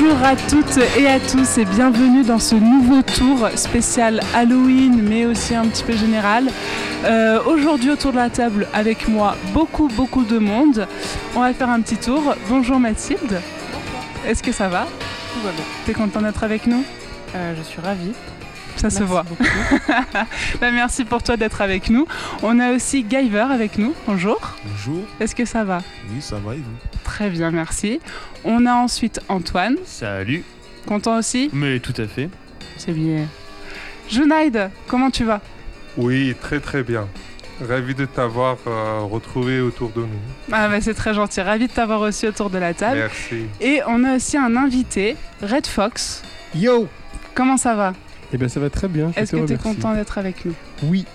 Bonjour à toutes et à tous et bienvenue dans ce nouveau tour spécial Halloween mais aussi un petit peu général. Euh, aujourd'hui autour de la table avec moi beaucoup beaucoup de monde. On va faire un petit tour. Bonjour Mathilde. Est-ce que ça va? Tout va bien. T'es content d'être avec nous? Euh, je suis ravie. Ça se Merci voit. Bah, merci pour toi d'être avec nous. On a aussi Guyver avec nous. Bonjour. Bonjour, Est-ce que ça va? Oui ça va et vous? Très bien, merci. On a ensuite Antoine. Salut. Content aussi? Mais tout à fait. C'est bien. Junaid, comment tu vas? Oui, très très bien. Ravi de t'avoir euh, retrouvé autour de nous. Ah bah c'est très gentil, ravi de t'avoir aussi autour de la table. Merci. Et on a aussi un invité, Red Fox. Yo Comment ça va? Eh bien ça va très bien. Est-ce que tu es content d'être avec nous? Oui,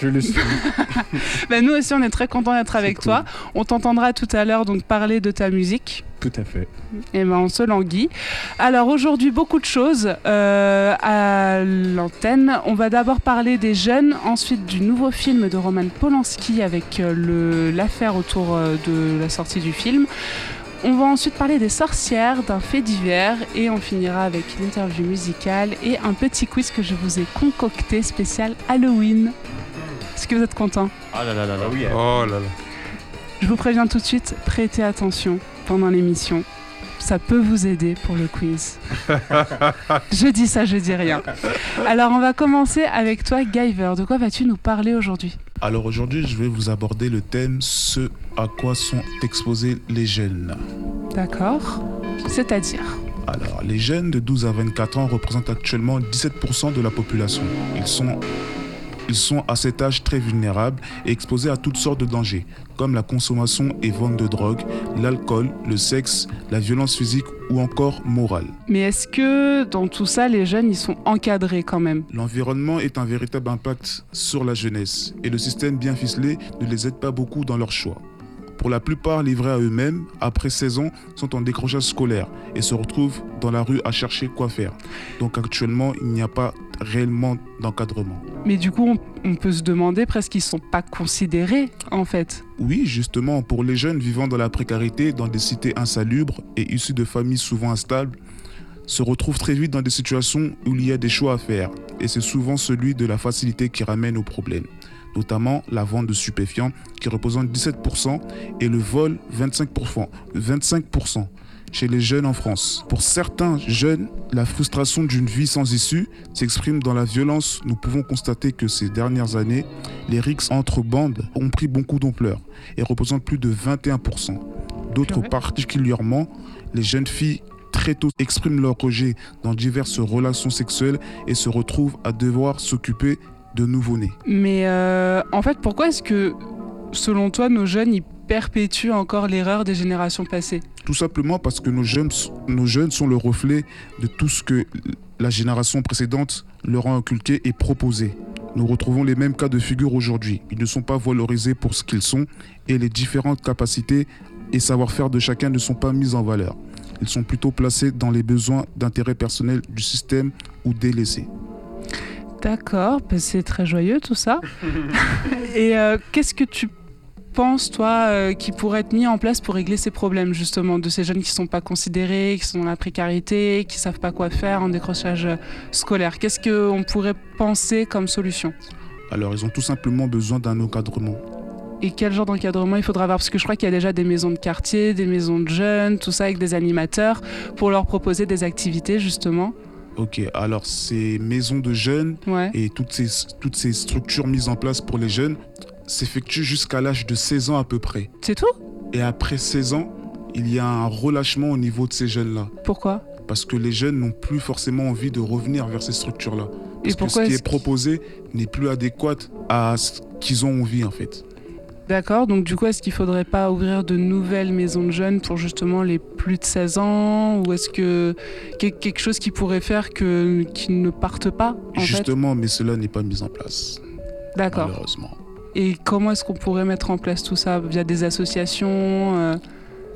je le suis. bah, Nous aussi on est très content d'être avec cool. toi. On t'entendra tout à l'heure donc parler de ta musique. Tout à fait. Et ben on se languit. Alors aujourd'hui beaucoup de choses euh, à l'antenne. On va d'abord parler des jeunes, ensuite du nouveau film de Roman Polanski avec euh, l'affaire autour euh, de la sortie du film. On va ensuite parler des sorcières, d'un fait divers et on finira avec l'interview musicale et un petit quiz que je vous ai concocté spécial Halloween. Est-ce que vous êtes content Ah là là là là. oui. Oh là là. Je vous préviens tout de suite, prêtez attention pendant l'émission. Ça peut vous aider pour le quiz. je dis ça, je dis rien. Alors on va commencer avec toi, Guyver. De quoi vas-tu nous parler aujourd'hui? Alors aujourd'hui, je vais vous aborder le thème ce à quoi sont exposés les jeunes. D'accord C'est-à-dire Alors, les jeunes de 12 à 24 ans représentent actuellement 17% de la population. Ils sont, ils sont à cet âge très vulnérables et exposés à toutes sortes de dangers, comme la consommation et vente de drogue, l'alcool, le sexe, la violence physique ou encore morale. Mais est-ce que dans tout ça, les jeunes, ils sont encadrés quand même? L'environnement est un véritable impact sur la jeunesse et le système bien ficelé ne les aide pas beaucoup dans leurs choix. Pour la plupart livrés à eux-mêmes, après 16 ans, sont en décrochage scolaire et se retrouvent dans la rue à chercher quoi faire. Donc actuellement, il n'y a pas réellement d'encadrement. Mais du coup, on, on peut se demander presque qu'ils sont pas considérés en fait. Oui, justement, pour les jeunes vivant dans la précarité, dans des cités insalubres et issus de familles souvent instables, se retrouvent très vite dans des situations où il y a des choix à faire. Et c'est souvent celui de la facilité qui ramène au problème. Notamment la vente de stupéfiants qui représente 17% et le vol 25%. 25% chez les jeunes en France. Pour certains jeunes, la frustration d'une vie sans issue s'exprime dans la violence. Nous pouvons constater que ces dernières années, les rixes entre bandes ont pris beaucoup d'ampleur et représentent plus de 21%. D'autres particulièrement, les jeunes filles très tôt expriment leur rejet dans diverses relations sexuelles et se retrouvent à devoir s'occuper de nouveau-nés. Mais euh, en fait, pourquoi est-ce que, selon toi, nos jeunes, ils perpétuent encore l'erreur des générations passées Tout simplement parce que nos jeunes, nos jeunes sont le reflet de tout ce que la génération précédente leur a inculqué et proposé. Nous retrouvons les mêmes cas de figure aujourd'hui. Ils ne sont pas valorisés pour ce qu'ils sont et les différentes capacités et savoir-faire de chacun ne sont pas mis en valeur. Ils sont plutôt placés dans les besoins d'intérêt personnel du système ou délaissés. D'accord, bah, c'est très joyeux tout ça. Et euh, qu'est-ce que tu penses, toi, euh, qui pourrait être mis en place pour régler ces problèmes, justement, de ces jeunes qui ne sont pas considérés, qui sont dans la précarité, qui ne savent pas quoi faire en décrochage euh, scolaire? Qu'est-ce qu'on pourrait penser comme solution? Alors ils ont tout simplement besoin d'un encadrement. Et quel genre d'encadrement il faudra avoir? Parce que je crois qu'il y a déjà des maisons de quartier, des maisons de jeunes, tout ça avec des animateurs pour leur proposer des activités, justement. Ok, alors ces maisons de jeunes Ouais. et toutes ces, toutes ces structures mises en place pour les jeunes s'effectuent jusqu'à l'âge de 16 ans à peu près. C'est tout? Et après 16 ans, il y a un relâchement au niveau de ces jeunes-là. Pourquoi? Parce que les jeunes n'ont plus forcément envie de revenir vers ces structures-là. Et Parce que pourquoi ce qui est proposé n'est plus adéquat à ce qu'ils ont envie en fait. D'accord, donc du coup, est-ce qu'il faudrait pas ouvrir de nouvelles maisons de jeunes pour justement les plus de 16 ans Ou est-ce que que- quelque chose qui pourrait faire que qu'ils ne partent pas en fait? Justement, mais cela n'est pas mis en place, D'accord. malheureusement. Et comment est-ce qu'on pourrait mettre en place tout ça Via des associations euh,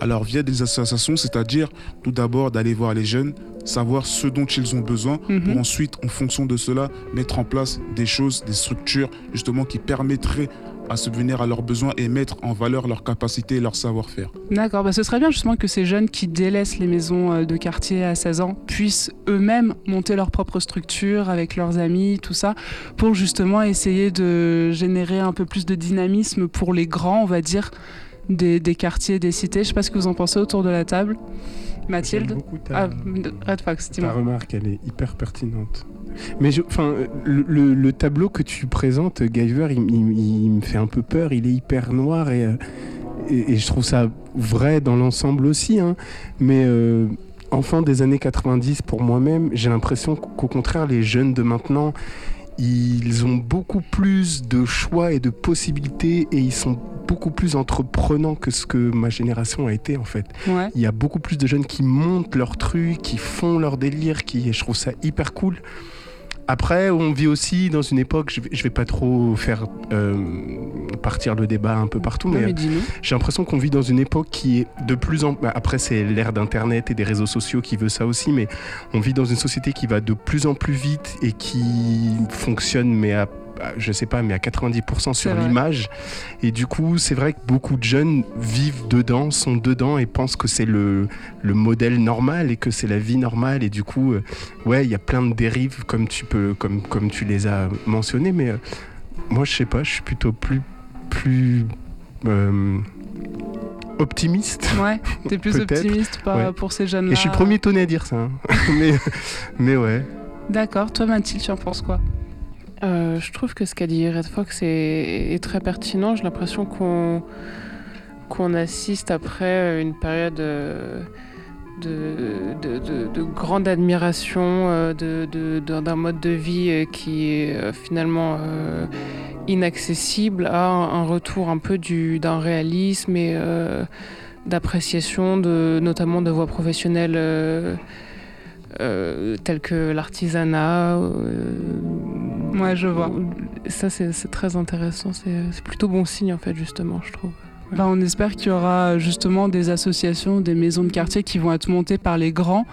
Alors via des associations, c'est-à-dire tout d'abord d'aller voir les jeunes, savoir ce dont ils ont besoin, mhm. pour ensuite, en fonction de cela, mettre en place des choses, des structures justement qui permettraient à subvenir à leurs besoins et mettre en valeur leurs capacités et leur savoir-faire. D'accord, bah ce serait bien justement que ces jeunes qui délaissent les maisons euh, de quartier à 16 ans puissent eux-mêmes monter leur propre structure avec leurs amis, tout ça, pour justement essayer de générer un peu plus de dynamisme pour les grands, on va dire, des, des quartiers, des cités. Je sais pas ce que vous en pensez autour de la table. Mathilde beaucoup ta, Ah, Red Fox, ta remarque, elle est hyper pertinente. Mais je- enfin, le, le- le tableau que tu présentes, Guyver, il, il- il me fait un peu peur. Il est hyper noir et, euh, et, et je trouve ça vrai dans l'ensemble aussi. hein. Mais euh, enfant des années 90, pour moi-même, j'ai l'impression qu'au contraire, les jeunes de maintenant, ils ont beaucoup plus de choix et de possibilités et ils sont beaucoup plus entreprenants que ce que ma génération a été en fait. Ouais. Il y a beaucoup plus de jeunes qui montent leur truc, qui font leur délire, qui, et je trouve ça hyper cool. Après, on vit aussi dans une époque, je vais, je vais pas trop faire euh, partir le débat un peu partout, mais, mais dis-nous. j'ai l'impression qu'on vit dans une époque qui est de plus en bah, après c'est l'ère d'internet et des réseaux sociaux qui veut ça aussi mais on vit dans une société qui va de plus en plus vite et qui fonctionne mais à à- je sais pas mais à 90% sur l'image et du coup c'est vrai que beaucoup de jeunes vivent dedans sont dedans et pensent que c'est le, le modèle normal et que c'est la vie normale et du coup euh, ouais il y a plein de dérives comme tu peux comme comme tu les as mentionnées mais euh, moi je sais pas je suis plutôt plus plus euh, optimiste. Ouais, t'es plus optimiste ouais. pour ces jeunes-là. Et je suis le premier étonné à dire ça. hein. mais, mais ouais. D'accord, toi Mathilde, tu en penses quoi? Euh, je trouve que ce qu'a dit Red Fox est, très pertinent. J'ai l'impression qu'on assiste après une période euh, de, de, de- de grande admiration euh, d'un mode de vie qui est finalement inaccessible à un, retour un peu du- d'un réalisme et d'appréciation de notamment de voies professionnelles telles que l'artisanat. Ouais, je vois. Ça, c'est très intéressant. C'est plutôt bon signe, en fait, justement, je trouve. Ben, on espère qu'il y aura justement des associations, des maisons de quartier qui vont être montées par les grands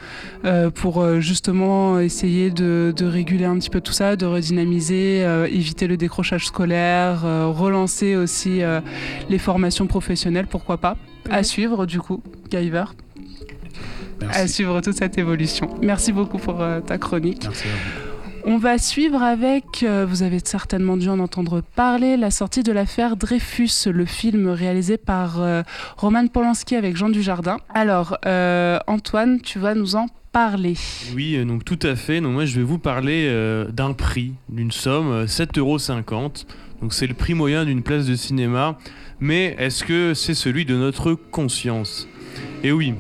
euh, pour euh, justement essayer de, de réguler un petit peu tout ça, de redynamiser, euh, éviter le décrochage scolaire, euh, relancer aussi euh, les formations professionnelles, pourquoi pas. À suivre du coup, Guyver, à Merci. suivre toute cette évolution. Merci beaucoup pour euh, ta chronique. Merci à vous. On va suivre avec, euh, vous avez certainement dû en entendre parler, la sortie de l'affaire Dreyfus, le film réalisé par euh, Roman Polanski avec Jean Dujardin. Alors, euh, Antoine, tu vas nous en parler. Oui, donc tout à fait. Donc moi, je vais vous parler d'un prix, d'une somme, euh, 7,50 euros. Donc c'est le prix moyen d'une place de cinéma. Mais est-ce que c'est celui de notre conscience? Et oui,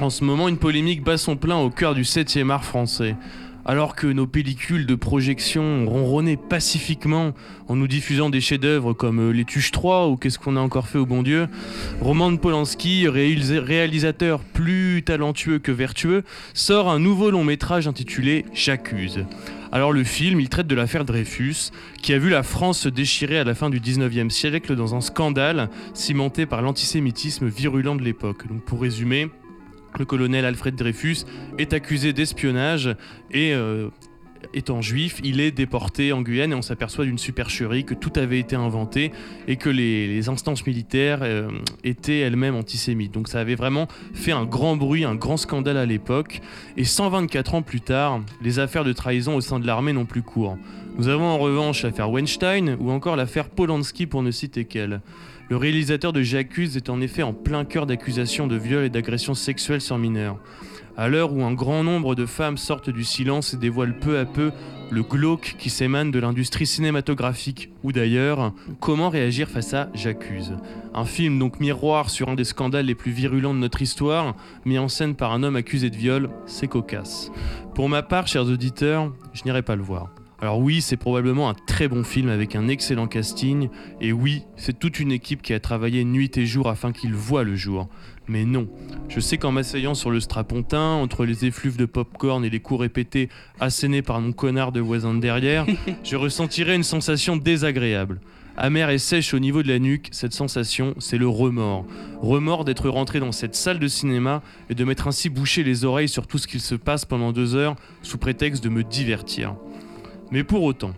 en ce moment, une polémique bat son plein au cœur du 7e art français. Alors que nos pellicules de projection ronronné pacifiquement en nous diffusant des chefs-d'œuvre comme euh, Les Tuches 3 ou Qu'est-ce qu'on a encore fait au bon Dieu, Roman Polanski, réalis- réalisateur plus talentueux que vertueux, sort un nouveau long métrage intitulé J'accuse. Alors le film, il traite de l'affaire Dreyfus, qui a vu la France se déchirer à la fin du 19e siècle dans un scandale cimenté par l'antisémitisme virulent de l'époque. Donc pour résumer, le colonel Alfred Dreyfus est accusé d'espionnage et euh, étant juif, il est déporté en Guyane et on s'aperçoit d'une supercherie que tout avait été inventé et que les, instances militaires euh, étaient elles-mêmes antisémites. Donc ça avait vraiment fait un grand bruit, un grand scandale à l'époque. Et 124 ans plus tard, les affaires de trahison au sein de l'armée n'ont plus cours. Nous avons en revanche l'affaire Weinstein ou encore l'affaire Polanski pour ne citer qu'elle. Le réalisateur de J'accuse est en effet en plein cœur d'accusations de viol et d'agressions sexuelles sur mineurs. À l'heure où un grand nombre de femmes sortent du silence et dévoilent peu à peu le glauque qui s'émane de l'industrie cinématographique ou d'ailleurs, comment réagir face à J'accuse? Un film donc miroir sur un des scandales les plus virulents de notre histoire, mis en scène par un homme accusé de viol, c'est cocasse. Pour ma part, chers auditeurs, je n'irai pas le voir. Alors oui, c'est probablement un très bon film avec un excellent casting, et oui, c'est toute une équipe qui a travaillé nuit et jour afin qu'il voit le jour. Mais non, je sais qu'en m'asseyant sur le strapontin, entre les effluves de popcorn et les coups répétés assénés par mon connard de voisin de derrière, je ressentirais une sensation désagréable. Amère et sèche au niveau de la nuque, cette sensation, c'est le remords. Remords d'être rentré dans cette salle de cinéma et de m'être ainsi bouché les oreilles sur tout ce qu'il se passe pendant deux heures sous prétexte de me divertir. Mais pour autant,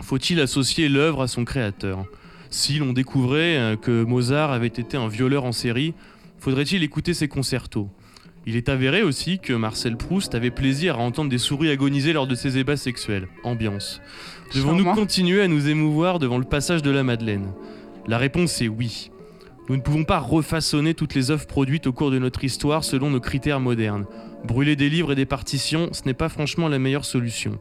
faut-il associer l'œuvre à son créateur? Si l'on découvrait euh, que Mozart avait été un violeur en série, faudrait-il écouter ses concertos? Il est avéré aussi que Marcel Proust avait plaisir à entendre des souris agoniser lors de ses ébats sexuels. Ambiance. Devons-nous continuer à nous émouvoir devant le passage de la Madeleine? La réponse est oui. Nous ne pouvons pas refaçonner toutes les œuvres produites au cours de notre histoire selon nos critères modernes. Brûler des livres et des partitions, ce n'est pas franchement la meilleure solution.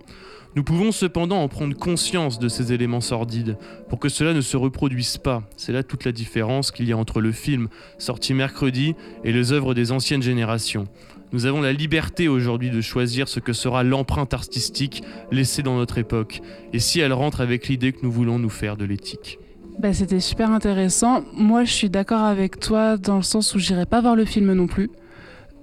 Nous pouvons cependant en prendre conscience de ces éléments sordides, pour que cela ne se reproduise pas. C'est là toute la différence qu'il y a entre le film, sorti mercredi, et les œuvres des anciennes générations. Nous avons la liberté aujourd'hui de choisir ce que sera l'empreinte artistique laissée dans notre époque, et si elle rentre avec l'idée que nous voulons nous faire de l'éthique. Bah, C'était super intéressant. Moi, je suis d'accord avec toi dans le sens où j'irai pas voir le film non plus.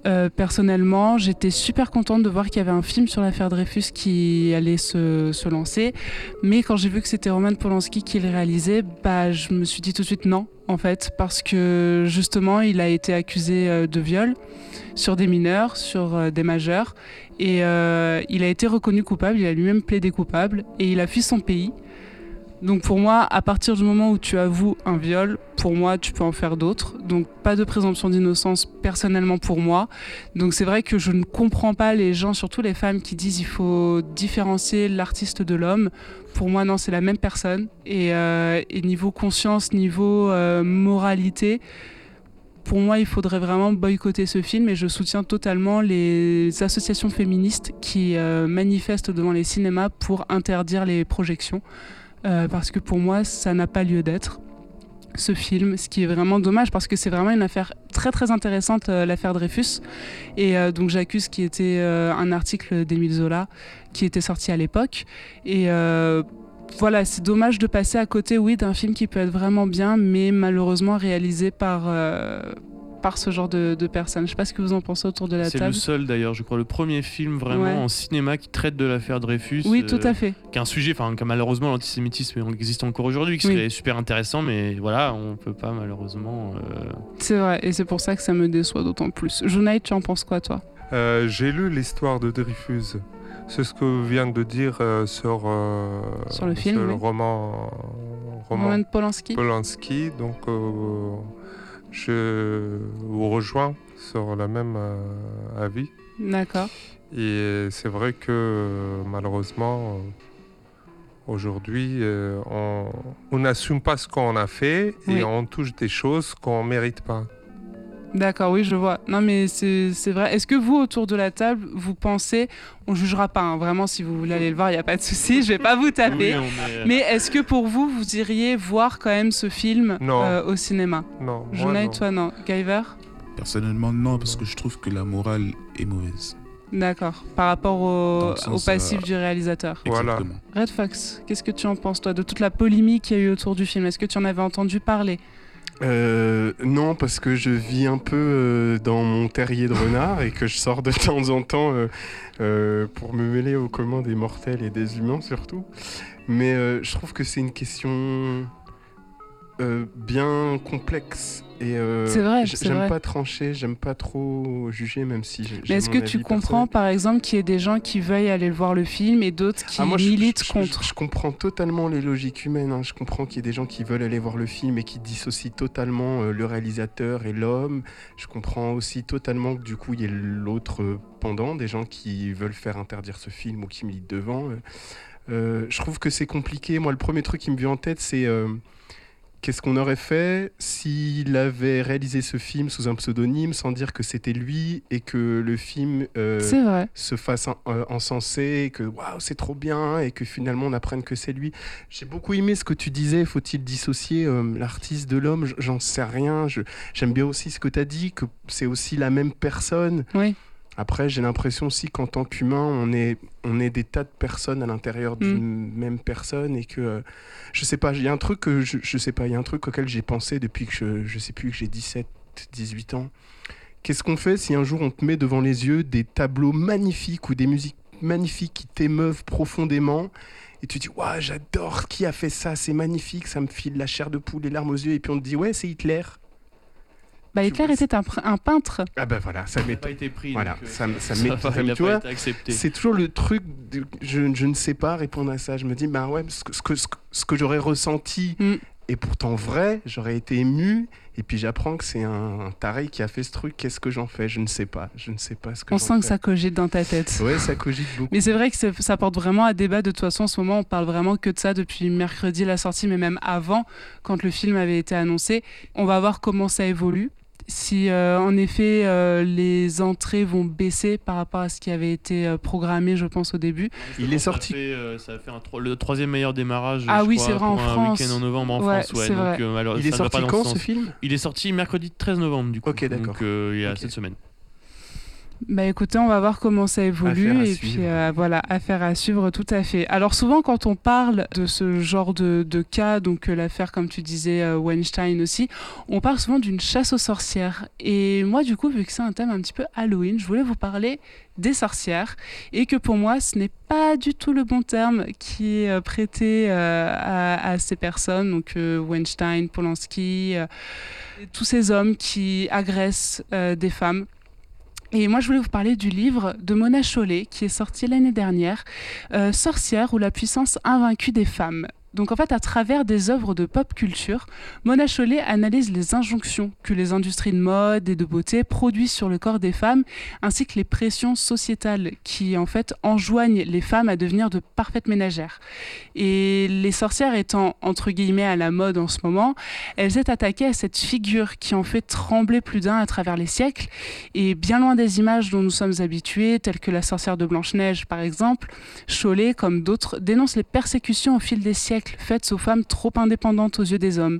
Euh, personnellement, j'étais super contente de voir qu'il y avait un film sur l'affaire Dreyfus qui allait se, se lancer. Mais quand j'ai vu que c'était Roman Polanski qui le réalisait, bah, je me suis dit tout de suite non, en fait, parce que justement, il a été accusé euh, de viol sur des mineurs, sur euh, des majeurs. Et il a été reconnu coupable, il a lui-même plaidé coupable, et il a fui son pays. Donc pour moi, à partir du moment où tu avoues un viol, pour moi, tu peux en faire d'autres. Donc pas de présomption d'innocence personnellement pour moi. Donc c'est vrai que je ne comprends pas les gens, surtout les femmes, qui disent il faut différencier l'artiste de l'homme. Pour moi, non, c'est la même personne. Et, euh, niveau conscience, niveau euh, moralité, pour moi, il faudrait vraiment boycotter ce film et je soutiens totalement les associations féministes qui euh, manifestent devant les cinémas pour interdire les projections. Euh, parce que pour moi, ça n'a pas lieu d'être. Ce film, ce qui est vraiment dommage parce que c'est vraiment une affaire très très intéressante, euh, l'affaire Dreyfus. Et euh, donc j'accuse qui était un article d'Émile Zola qui était sorti à l'époque. Et voilà, c'est dommage de passer à côté, oui, d'un film qui peut être vraiment bien, mais malheureusement réalisé par, par ce genre de, de personnes. Je sais pas ce que vous en pensez autour de la C'est le table. seul d'ailleurs, je crois, le premier film vraiment Ouais. en cinéma qui traite de l'affaire Dreyfus. Oui, euh, tout à fait. qui est un sujet, enfin, que malheureusement l'antisémitisme existe encore aujourd'hui, qui Oui. serait super intéressant, mais voilà, on peut pas malheureusement. euh, C'est vrai, et c'est pour ça que ça me déçoit d'autant plus. Junaid, tu en penses quoi, toi? Euh, J'ai lu l'histoire de Dreyfus. C'est ce que vient de dire euh, sur, euh, Sur le film, oui. roman, roman Roman Polanski Polanski. Donc, euh, je vous rejoins sur le même euh, avis. D'accord. Et c'est vrai que malheureusement, euh, aujourd'hui, euh, on on n'assume pas ce qu'on a fait et Oui. on touche des choses qu'on ne mérite pas. D'accord, oui, je vois. Non, mais c'est c'est vrai. Est-ce que vous, autour de la table, vous pensez, on jugera pas, hein, vraiment, si vous voulez aller le voir, il n'y a pas de souci, je vais pas vous taper. oui, est- Mais est-ce que pour vous, vous iriez voir quand même ce film Non. euh, au cinéma? Non, non. toi, non. Guyver? Personnellement, non, parce que je trouve que la morale est mauvaise. D'accord. Par rapport au, passif euh, du réalisateur. Voilà. Exactement. Red Fox, qu'est-ce que tu en penses, toi, de toute la polémique qu'il y a eu autour du film? Est-ce que tu en avais entendu parler? Euh, non, parce que je vis un peu euh, dans mon terrier de renard et que je sors de temps en temps euh, euh, pour me mêler aux communs des mortels et des humains surtout. Mais euh, je trouve que c'est une question euh, bien complexe. Et euh, C'est vrai, J'aime pas trancher, j'aime pas trop juger, même si j'ai. Mais est-ce que tu comprends, par exemple, qu'il y ait des gens qui veuillent aller voir le film et d'autres qui Ah, moi, militent je, je- contre Je, comprends totalement les logiques humaines. hein. Je comprends qu'il y ait des gens qui veulent aller voir le film et qui dissocient totalement euh, le réalisateur et l'homme. Je comprends aussi totalement que du coup, il y ait l'autre pendant, des gens qui veulent faire interdire ce film ou qui militent devant. euh. Je trouve que c'est compliqué. Moi, le premier truc qui me vient en tête, c'est qu'est-ce qu'on aurait fait s'il avait réalisé ce film sous un pseudonyme sans dire que c'était lui et que le film euh, se fasse en- euh, encenser, que waouh, c'est trop bien, et que finalement on apprenne que c'est lui. J'ai beaucoup aimé ce que tu disais, faut-il dissocier euh, l'artiste de l'homme? J'en sais rien. J'aime bien aussi ce que tu as dit, que c'est aussi la même personne. Oui. Après, j'ai l'impression aussi qu'en tant qu'humain, on est, on est des tas de personnes à l'intérieur d'une même personne et que, euh, je sais pas, il y a un truc que, je, je sais pas, il y a un truc auquel j'ai pensé depuis que je, je sais plus, que j'ai 17, 18 ans. Qu'est-ce qu'on fait si un jour on te met devant les yeux des tableaux magnifiques ou des musiques magnifiques qui t'émeuvent profondément et tu dis, waouh, j'adore, qui a fait ça, c'est magnifique, ça me file la chair de poule, les larmes aux yeux, et puis on te dit, ouais, c'est Hitler. Bah, Hitler était un, un peintre. Ah ben voilà, ça m'étonne. pas été pris. Voilà, donc, euh, ça ça ça m'est- ça. C'est toujours le truc, de- je, je ne sais pas répondre à ça. Je me dis, bah ouais, ce que, ce que, ce que- j'aurais ressenti Mm. et pourtant vrai, j'aurais été ému. Et puis j'apprends que c'est un, un taré qui a fait ce truc. Qu'est-ce que j'en fais? Je ne sais pas. Je ne sais pas ce que On sent que ça cogite dans ta tête. Ouais, ça cogite beaucoup. Mais c'est vrai que ça porte vraiment à débat. De toute façon, en ce moment, on parle vraiment que de ça depuis mercredi la sortie, mais même avant, quand le film avait été annoncé. On va voir comment ça évolue. Si euh, en effet euh, les entrées vont baisser par rapport à ce qui avait été euh, programmé, je pense au début. Il est Ça a sorti. fait, euh, ça a fait un tro- le troisième meilleur démarrage. Ah je oui, c'est vrai, en un France. week-end en novembre en Ouais, France. Ouais, donc, euh, Il est sorti quand ce film Il est sorti mercredi 13 novembre du coup. Ok, d'accord. Donc euh, il y a cette semaine. Bah écoutez, on va voir comment ça évolue Affaire et puis euh, voilà, affaire à suivre tout à fait. Alors souvent quand on parle de ce genre de, de cas, donc euh, l'affaire comme tu disais euh, Weinstein aussi, on parle souvent d'une chasse aux sorcières. Et moi du coup, vu que c'est un thème un petit peu Halloween, je voulais vous parler des sorcières et que pour moi ce n'est pas du tout le bon terme qui est prêté à, à ces personnes, donc Weinstein, Polanski, tous ces hommes qui agressent des femmes. Et moi, je voulais vous parler du livre de Mona Chollet, qui est sorti l'année dernière, euh, Sorcière ou la puissance invaincue des femmes. Donc en fait, à travers des œuvres de pop culture, Mona Chollet analyse les injonctions que les industries de mode et de beauté produisent sur le corps des femmes, ainsi que les pressions sociétales qui en fait enjoignent les femmes à devenir de parfaites ménagères. Et les sorcières étant entre guillemets à la mode en ce moment, elle s'est attaquée à cette figure qui en fait trembler plus d'un à travers les siècles et bien loin des images dont nous sommes habitués, telles que la sorcière de Blanche-Neige par exemple, Chollet, comme d'autres, dénonce les persécutions au fil des siècles faites aux femmes trop indépendantes aux yeux des hommes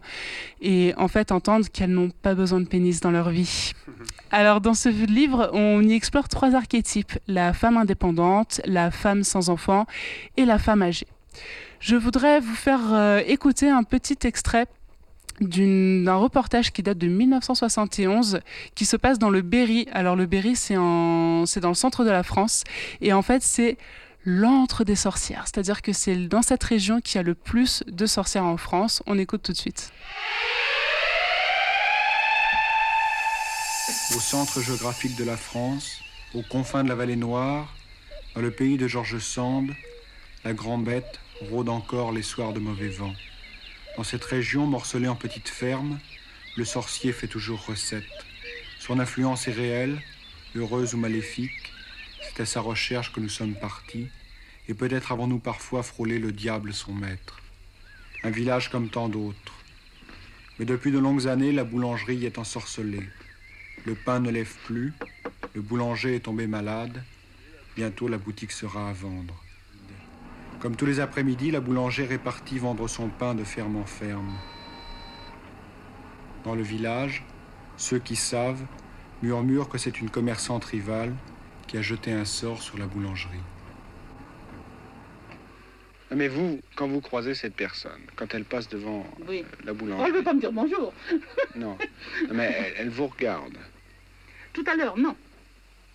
et en fait entendent qu'elles n'ont pas besoin de pénis dans leur vie. Alors dans ce livre, on y explore trois archétypes, la femme indépendante, la femme sans enfant et la femme âgée. Je voudrais vous faire euh, écouter un petit extrait d'un reportage qui date de 1971 qui se passe dans le Berry. Alors le Berry, c'est dans le centre de la France et en fait c'est l'antre des sorcières, c'est-à-dire que c'est dans cette région qu'il y a le plus de sorcières en France. On écoute tout de suite. au centre géographique de la France, aux confins de la vallée Noire, dans le pays de George Sand, la grande bête rôde encore les soirs de mauvais vent. Dans cette région morcelée en petites fermes, le sorcier fait toujours recette. Son influence est réelle, heureuse ou maléfique. C'est à sa recherche que nous sommes partis, et peut-être avons-nous parfois frôlé le diable son maître. Un village comme tant d'autres. Mais depuis de longues années, la boulangerie est ensorcelée. Le pain ne lève plus, le boulanger est tombé malade, bientôt la boutique sera à vendre. Comme tous les après-midi, la boulangère est partie vendre son pain de ferme en ferme. Dans le village, ceux qui savent murmurent que c'est une commerçante rivale qui a jeté un sort sur la boulangerie. Mais vous, quand vous croisez cette personne, quand elle passe devant Oui. euh, la Oh, elle boulangerie, veut pas me dire bonjour. non, mais elle, elle vous regarde. Tout à l'heure, non.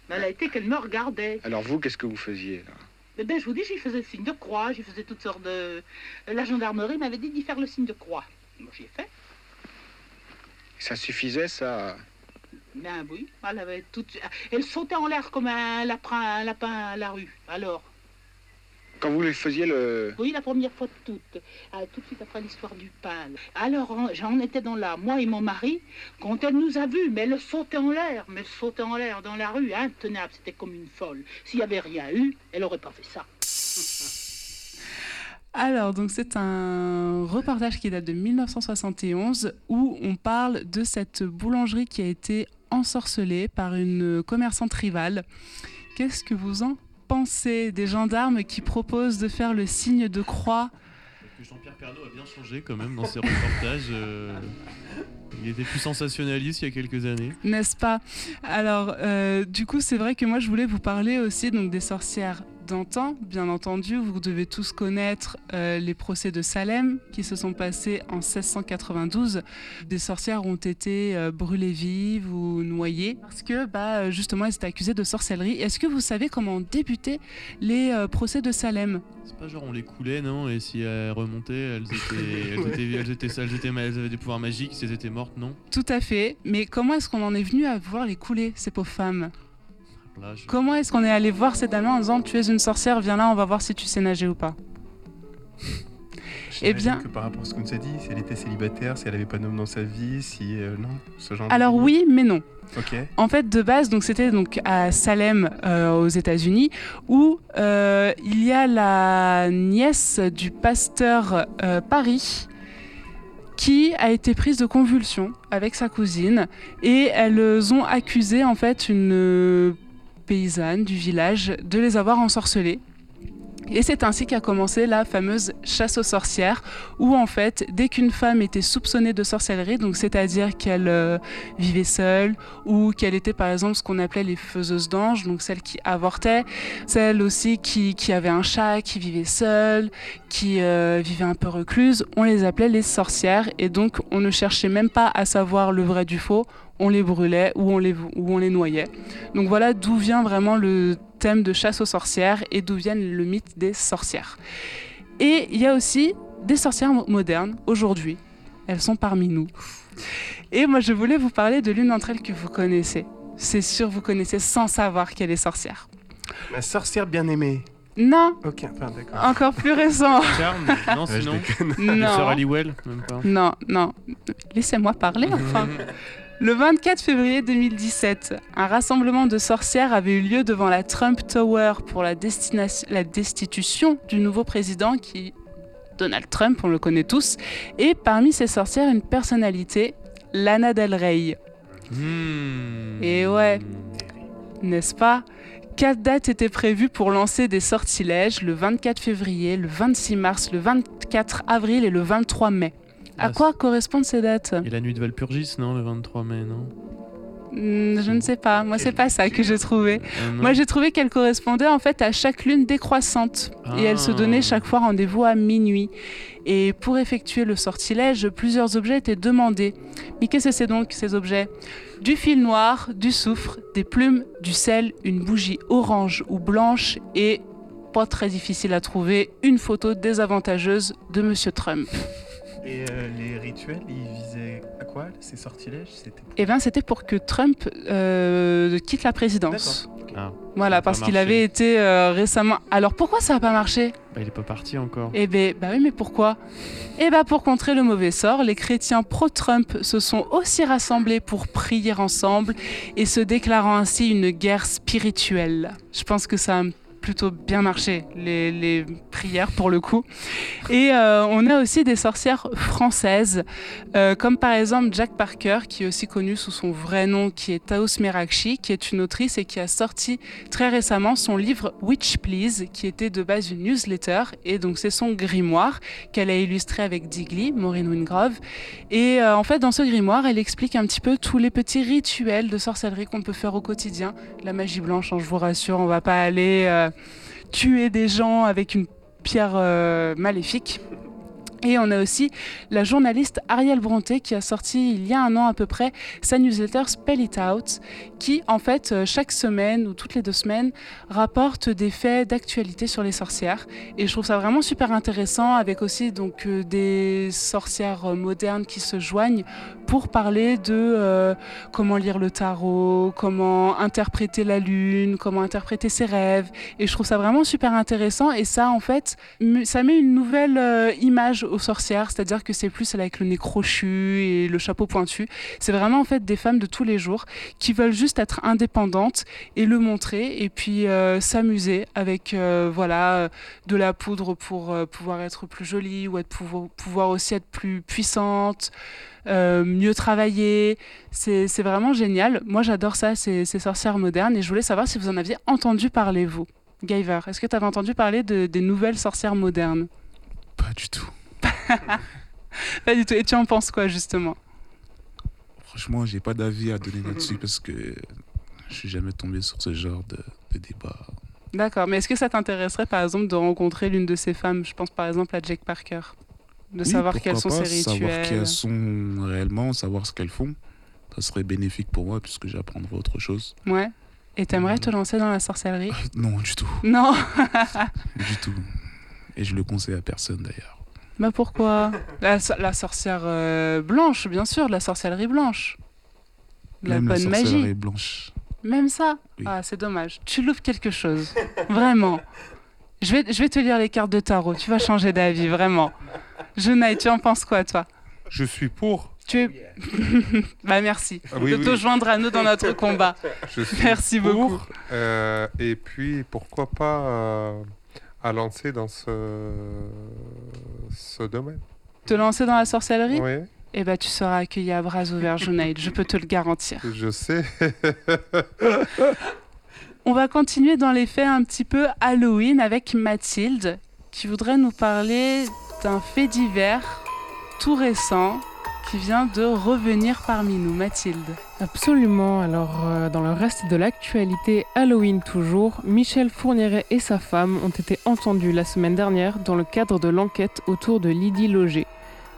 Mais elle a été qu'elle me regardait. Alors vous, qu'est-ce que vous faisiez là? Eh ben, je vous dis, j'y faisais le signe de croix, j'y faisais toutes sortes de... La gendarmerie m'avait dit d'y faire le signe de croix. Moi, j'y ai fait. Ça suffisait, ça? Ben oui, elle avait tout... Elle sautait en l'air comme un lapin, un lapin à la rue. Alors, Quand vous lui faisiez le... oui, la première fois de toutes, ah, tout de suite après l'histoire du pain. Alors, j'en étais dans là, moi et mon mari, quand elle nous a vus, mais elle sautait en l'air, mais elle sautait en l'air dans la rue, intenable, c'était comme une folle. S'il n'y avait rien eu, elle aurait pas fait ça. Alors, donc c'est un reportage qui date de 1971 où on parle de cette boulangerie qui a été ensorcelée par une commerçante rivale. Qu'est-ce que vous en pensez des gendarmes qui proposent de faire le signe de croix? Jean-Pierre Pernaut a bien changé quand même dans ses reportages. euh, Il était plus sensationnaliste il y a quelques années. n'est-ce pas? Alors, euh, du coup, c'est vrai que moi, je voulais vous parler aussi donc, des sorcières d'antan. Bien entendu, vous devez tous connaître euh, les procès de Salem qui se sont passés en 1692. Des sorcières ont été euh, brûlées vives ou noyées parce que, bah, justement, elles étaient accusées de sorcellerie. Est-ce que vous savez comment débuté les euh, procès de Salem? C'est pas genre on les coulait, non? Et si elles remontaient, elles étaient, elles étaient, elles étaient, elles étaient, elles avaient des pouvoirs magiques, si elles étaient mortes, non? Tout à fait. Mais comment est-ce qu'on en est venu à voir les couler, ces pauvres femmes? Comment est-ce qu'on est allé voir ces dames en disant tu es une sorcière, viens là, on va voir si tu sais nager ou pas Eh bien- que par rapport à ce qu'on nous a dit, si elle était célibataire, si elle avait pas d'homme dans sa vie, si euh, non, ce genre. de Alors oui, mais non. En fait, de base, donc c'était donc à Salem, euh, aux États-Unis, où euh, il y a la nièce du pasteur Paris qui a été prise de convulsions avec sa cousine et elles ont accusé en fait une euh, paysanne du village de les avoir ensorcelées. Et c'est ainsi qu'a commencé la fameuse chasse aux sorcières, où en fait, dès qu'une femme était soupçonnée de sorcellerie, donc c'est-à-dire qu'elle euh, vivait seule, ou qu'elle était par exemple ce qu'on appelait les faiseuses d'anges, donc celles qui avortaient, celles aussi qui, qui avaient un chat, qui vivait seule, qui euh, vivait un peu recluse, on les appelait les sorcières, et donc on ne cherchait même pas à savoir le vrai du faux, on les brûlait ou on les, ou on les noyait. Donc voilà d'où vient vraiment le thème de chasse aux sorcières et d'où vient le mythe des sorcières. Et il y a aussi des sorcières mo- modernes aujourd'hui. Elles sont parmi nous. Et moi, je voulais vous parler de l'une d'entre elles que vous connaissez. C'est sûr, vous connaissez sans savoir qu'elle est sorcière. Ma sorcière bien aimée. Non, Ok, enfin d'accord. encore plus récent. Charme Non, Ouais, sinon. sœur non, Halliwell Même pas. non, non. Laissez-moi parler enfin. Le 24 février 2017, un rassemblement de sorcières avait eu lieu devant la Trump Tower pour la, destitution du nouveau président qui Donald Trump, on le connaît tous, et parmi ces sorcières, une personnalité, Lana Del Rey, Hmm. Et ouais. n'est-ce pas? Quatre dates étaient prévues pour lancer des sortilèges, le 24 février, le 26 mars, le 24 avril et le 23 mai? À Ah, quoi correspondent ces dates? Et la nuit de Valpurgis, non, le 23 mai, non? Hmm, Je ne sais pas, moi c'est pas ça que j'ai trouvé. Non. Moi j'ai trouvé qu'elle correspondait en fait à chaque lune décroissante et elle se donnait Ah. chaque fois rendez-vous à minuit. Et pour effectuer le sortilège, plusieurs objets étaient demandés. Mais qu'est-ce que c'est donc ces objets? Du fil noir, du soufre, des plumes, du sel, une bougie orange ou blanche et pas très difficile à trouver, une photo désavantageuse de Monsieur Trump. Et euh, les rituels, ils visaient à quoi ces sortilèges? C'était pour- Eh bien, c'était pour que Trump euh, quitte la présidence. Ah, Voilà, parce qu'il avait été euh, récemment. Alors pourquoi ça n'a pas marché? Bah, il est pas parti encore. Eh ben, bah oui, mais pourquoi? Eh ben, pour contrer le mauvais sort, les chrétiens pro-Trump se sont aussi rassemblés pour prier ensemble et se déclarant ainsi une guerre spirituelle. Je pense que ça a plutôt bien marché, les, prières pour le coup. Et euh, on a aussi des sorcières françaises, euh, comme par exemple Jack Parker, qui est aussi connue sous son vrai nom, qui est Taos Merakchi, qui est une autrice et qui a sorti très récemment son livre Witch Please, qui était de base une newsletter, et donc c'est son grimoire qu'elle a illustré avec Digly, Maureen Wingrove. Et euh, en fait, dans ce grimoire, elle explique un petit peu tous les petits rituels de sorcellerie qu'on peut faire au quotidien. La magie blanche, hein, je vous rassure, on va pas aller tuer des gens avec une pierre euh, maléfique. Et on a aussi la journaliste Ariel Bronté qui a sorti il y a un an à peu près sa newsletter Spell It Out, qui en fait euh, chaque semaine ou toutes les deux semaines rapporte des faits d'actualité sur les sorcières. Et je trouve ça vraiment super intéressant avec aussi donc euh, des sorcières euh, modernes qui se joignent pour parler de comment lire le tarot, comment interpréter la lune, comment interpréter ses rêves. Et je trouve ça vraiment super intéressant. Et ça en fait, ça met une nouvelle image aux sorcières, c'est-à-dire que c'est plus celle avec le nez crochu et le chapeau pointu. C'est vraiment en fait des femmes de tous les jours qui veulent juste être indépendantes et le montrer et puis euh, s'amuser avec euh, voilà euh, de la poudre pour pouvoir être plus jolie ou être pouvoir, pouvoir aussi être plus puissante. euh, mieux travailler, c'est c'est vraiment génial. Moi j'adore ça, ces, ces sorcières modernes et je voulais savoir si vous en aviez entendu parler vous. Guyver, est-ce que tu avais entendu parler de- des nouvelles sorcières modernes? Pas du tout. Pas du tout. Et tu en penses quoi justement? Franchement, j'ai pas d'avis à donner là-dessus parce que je suis jamais tombé sur ce genre de, de débat. D'accord, mais est-ce que ça t'intéresserait par exemple de rencontrer l'une de ces femmes Je pense par exemple à Jake Parker. De Oui, savoir quels sont pas, ses Savoir qui rituels. elles sont réellement, savoir ce qu'elles font. Ça serait bénéfique pour moi puisque j'apprendrai autre chose. Ouais. Et t'aimerais te lancer dans la sorcellerie? Non, du tout. Non Du tout. Et je le conseille à personne d'ailleurs. Bah pourquoi? La, so- la sorcière euh, blanche, bien sûr, de la sorcellerie blanche. De la Même la bonne sorcellerie magie. blanche. Même ça? Oui. Ah, c'est dommage. Tu loupes quelque chose. Vraiment. Je vais, je vais te lire les cartes de tarot. Tu vas changer d'avis, vraiment. Jenaï, tu en penses quoi, toi? Je suis pour. Tu es... bah merci Ah oui, de oui. te joindre à nous dans notre combat. Je suis Merci pour, beaucoup. euh, et puis, pourquoi pas euh, à lancer dans ce, ce domaine. Te lancer dans la sorcellerie Oui, Eh ben, tu seras accueilli à bras ouverts, Junaid. Je peux te le garantir. je sais. On va continuer dans les faits un petit peu Halloween avec Mathilde, qui voudrait nous parler d'un fait divers tout récent qui vient de revenir parmi nous. Mathilde. Absolument. Alors, euh, dans le reste de l'actualité, Halloween toujours, Michel Fourniret et sa femme ont été entendus la semaine dernière dans le cadre de l'enquête autour de Lydie Loger,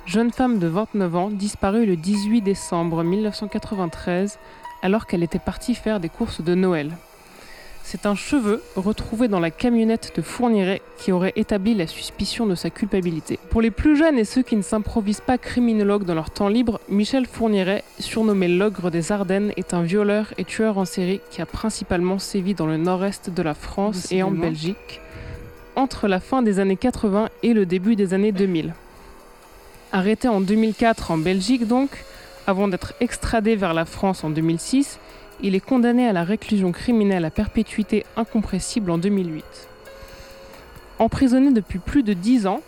jeune femme de 29 ans disparue le 18 décembre 1993 alors qu'elle était partie faire des courses de Noël. C'est un cheveu retrouvé dans la camionnette de Fourniret qui aurait établi la suspicion de sa culpabilité. Pour les plus jeunes et ceux qui ne s'improvisent pas criminologues dans leur temps libre, Michel Fourniret, surnommé l'ogre des Ardennes, est un violeur et tueur en série qui a principalement sévi dans le nord-est de la France et en. Belgique entre la fin des années 80 et le début des années 2000. Arrêté en 2004 en Belgique donc, avant d'être extradé vers la France en 2006, il est condamné à la réclusion criminelle à perpétuité incompressible en 2008. Emprisonné depuis plus de 10 ans,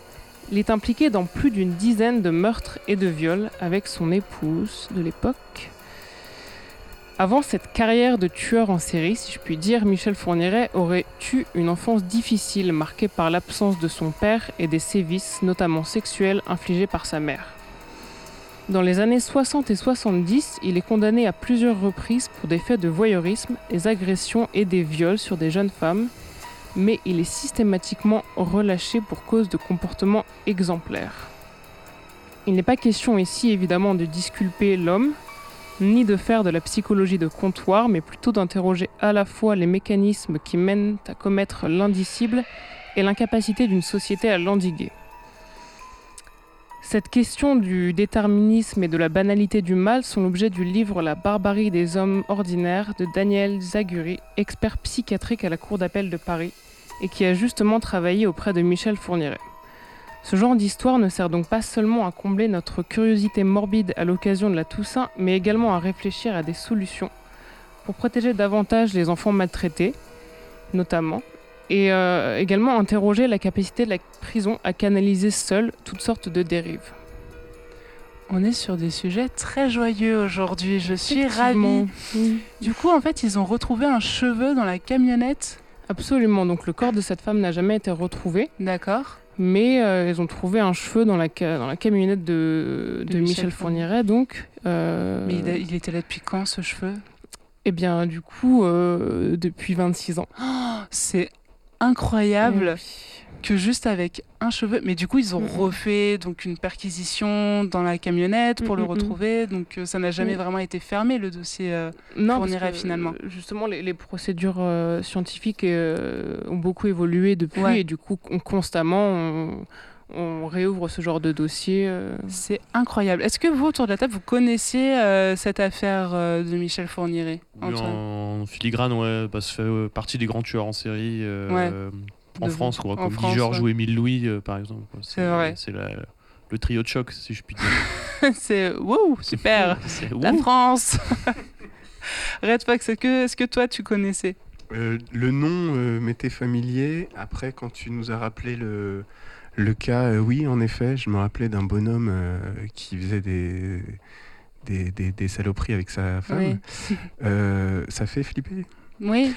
il est impliqué dans plus d'une dizaine de meurtres et de viols avec son épouse de l'époque. Avant cette carrière de tueur en série, si je puis dire, Michel Fourniret aurait eu une enfance difficile marquée par l'absence de son père et des sévices, notamment sexuels, infligés par sa mère. Dans les années 60 et 70, il est condamné à plusieurs reprises pour des faits de voyeurisme, des agressions et des viols sur des jeunes femmes, mais il est systématiquement relâché pour cause de comportements exemplaires. Il n'est pas question ici évidemment de disculper l'homme, ni de faire de la psychologie de comptoir, mais plutôt d'interroger à la fois les mécanismes qui mènent à commettre l'indicible et l'incapacité d'une société à l'endiguer. Cette question du déterminisme et de la banalité du mal sont l'objet du livre La barbarie des hommes ordinaires de Daniel Zaguri, expert psychiatrique à la Cour d'appel de Paris, et qui a justement travaillé auprès de Michel Fourniret. Ce genre d'histoire ne sert donc pas seulement à combler notre curiosité morbide à l'occasion de la Toussaint, mais également à réfléchir à des solutions pour protéger davantage les enfants maltraités, notamment, et euh, également interroger la capacité de la prison à canaliser seule toutes sortes de dérives. On est sur des sujets très joyeux aujourd'hui. Je suis ravie. Oui. Du coup, en fait, ils ont retrouvé un cheveu dans la camionnette. Absolument, donc le corps de cette femme n'a jamais été retrouvé, D'accord. mais euh, ils ont trouvé un cheveu dans la, ca- dans la camionnette de, De de Michel Michel Fourniret, donc. euh, Mais il, a- il était là depuis quand, ce cheveu? Eh bien, du coup, euh, depuis 26 ans. Oh, C'est incroyable que juste avec un cheveu. Mais du coup, ils ont refait donc une perquisition dans la camionnette pour le retrouver. Donc euh, ça n'a jamais Mhm. vraiment été fermé le dossier. euh. Non, que, finalement. euh, Justement, les, les procédures euh, scientifiques ont beaucoup évolué depuis Ouais. et du coup, on- constamment, on, on réouvre ce genre de dossier. euh. C'est incroyable. Est-ce que vous, autour de la table, vous connaissiez euh, cette affaire euh, de Michel Fourniret Oui, en filigrane, ouais, bah, ça fait euh, partie des grands tueurs en série euh, Ouais. en De- France, quoi, en comme France, Guy Georges ouais. ou Émile Louis, euh, par exemple. C'est vrai. C'est le trio de choc, si je puis dire. C'est wouh, super. C'est- La. France. Red Fox, est-ce que, toi tu connaissais? Euh, le nom euh, m'était familier. Après, quand tu nous as rappelé le, le cas, euh, oui, en effet, je me rappelais d'un bonhomme euh, qui faisait des, des, des- des saloperies avec sa femme. Euh, ça fait flipper. Oui.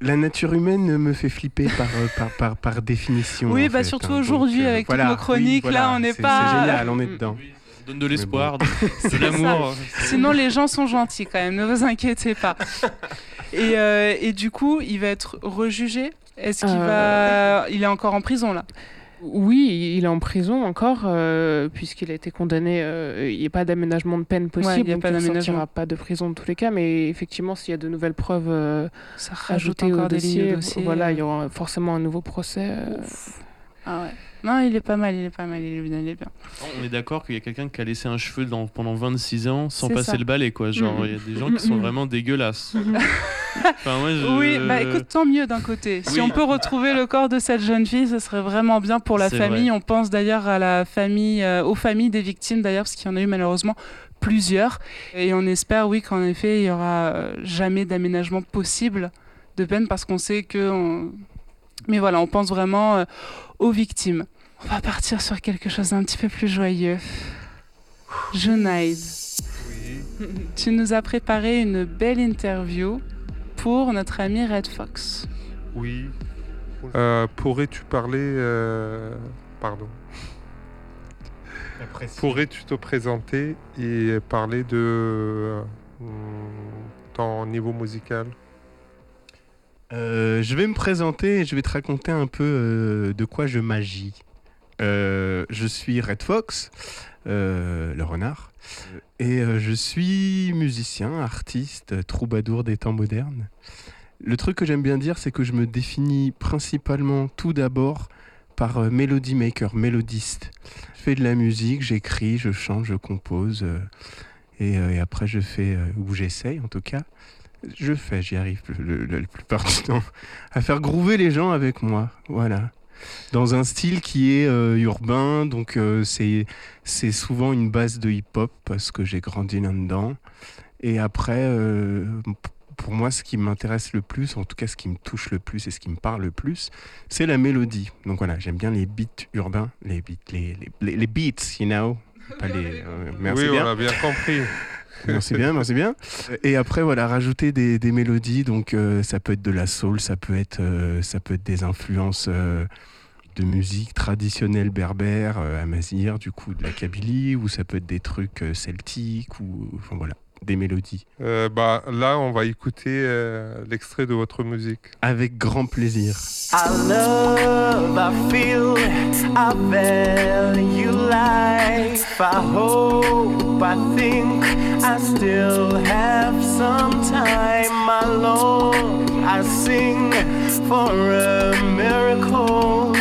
La nature humaine me fait flipper par, par, par, par définition. Oui, bah fait, surtout hein. aujourd'hui, euh, avec toutes nos chroniques, oui, là, on n'est pas- C'est génial, on est dedans. Oui, ça donne de l'espoir, de, C'est de l'amour. Sinon, les gens sont gentils quand même, ne vous inquiétez pas. Et, euh, et du coup, il va être rejugé? Est-ce qu'il Euh. va. Il est encore en prison là? Oui, il est en prison encore, euh, puisqu'il a été condamné. euh, il n'y a pas d'aménagement de peine possible. Ouais, il y a donc pas il ne d'aménagement. sortira pas de prison dans tous les cas. Mais effectivement, s'il y a de nouvelles preuves euh, Ça ajoutées au dossier, au dossier. voilà, il y aura forcément un nouveau procès. euh. Ah ouais. Non, il est pas mal, il est pas mal, il est bien. Il est bien. On est d'accord qu'il y a quelqu'un qui a laissé un cheveu dans- pendant 26 ans sans passer ça. le balai, quoi. Genre, il y a des gens qui sont vraiment dégueulasses. Enfin, moi, je- Oui, bah écoute, tant mieux d'un côté. Si Oui. on peut retrouver le corps de cette jeune fille, ce serait vraiment bien pour la famille. vrai. On pense d'ailleurs à la famille, euh, aux familles des victimes d'ailleurs, parce qu'il y en a eu malheureusement plusieurs. Et on espère, oui, qu'en effet, il y aura euh, jamais d'aménagement possible de peine, parce qu'on sait que. on- Mais voilà, on pense vraiment euh, aux victimes. On va partir sur quelque chose d'un petit peu plus joyeux. Junaid, tu nous as préparé une belle interview pour notre ami Red Fox. Oui. Euh, Pourrais-tu parler... euh, Pardon. Pourrais-tu te présenter et parler de euh, ton niveau musical? Euh, je vais me présenter et je vais te raconter un peu euh, de quoi je magie. Euh, je suis Red Fox, euh, le renard, et euh, je suis musicien, artiste, troubadour des temps modernes. Le truc que j'aime bien dire, c'est que je me définis principalement tout d'abord par euh, melody maker, mélodiste. Je fais de la musique, j'écris, je chante, je compose, euh, et, et après je fais, ou j'essaye en tout cas, je fais, j'y arrive la plupart du temps, à faire groover les gens avec moi. Voilà. Dans un style qui est euh, urbain, donc euh, c'est c'est souvent une base de hip-hop parce que j'ai grandi là-dedans. Et après, euh, pour moi, ce qui m'intéresse le plus, en tout cas ce qui me touche le plus et ce qui me parle le plus, c'est la mélodie. Donc voilà, j'aime bien les beats urbains, les beats, les, les, beats, you know. Pas les, merci oui, bien. on a bien compris. Merci bien, merci bien. Et après, voilà, rajouter des, des mélodies. Donc, euh, ça peut être de la soul, ça peut être, euh, ça peut être des influences euh, de musique traditionnelle berbère, euh, amazigh, du coup, de la kabylie, ou ça peut être des trucs euh, celtiques, ou enfin voilà, des mélodies. Euh, bah, là, on va écouter euh, l'extrait de votre musique. Avec grand plaisir. I love, I feel, I value life. I hope, I think I still have some time. My Lord, I sing for a miracle.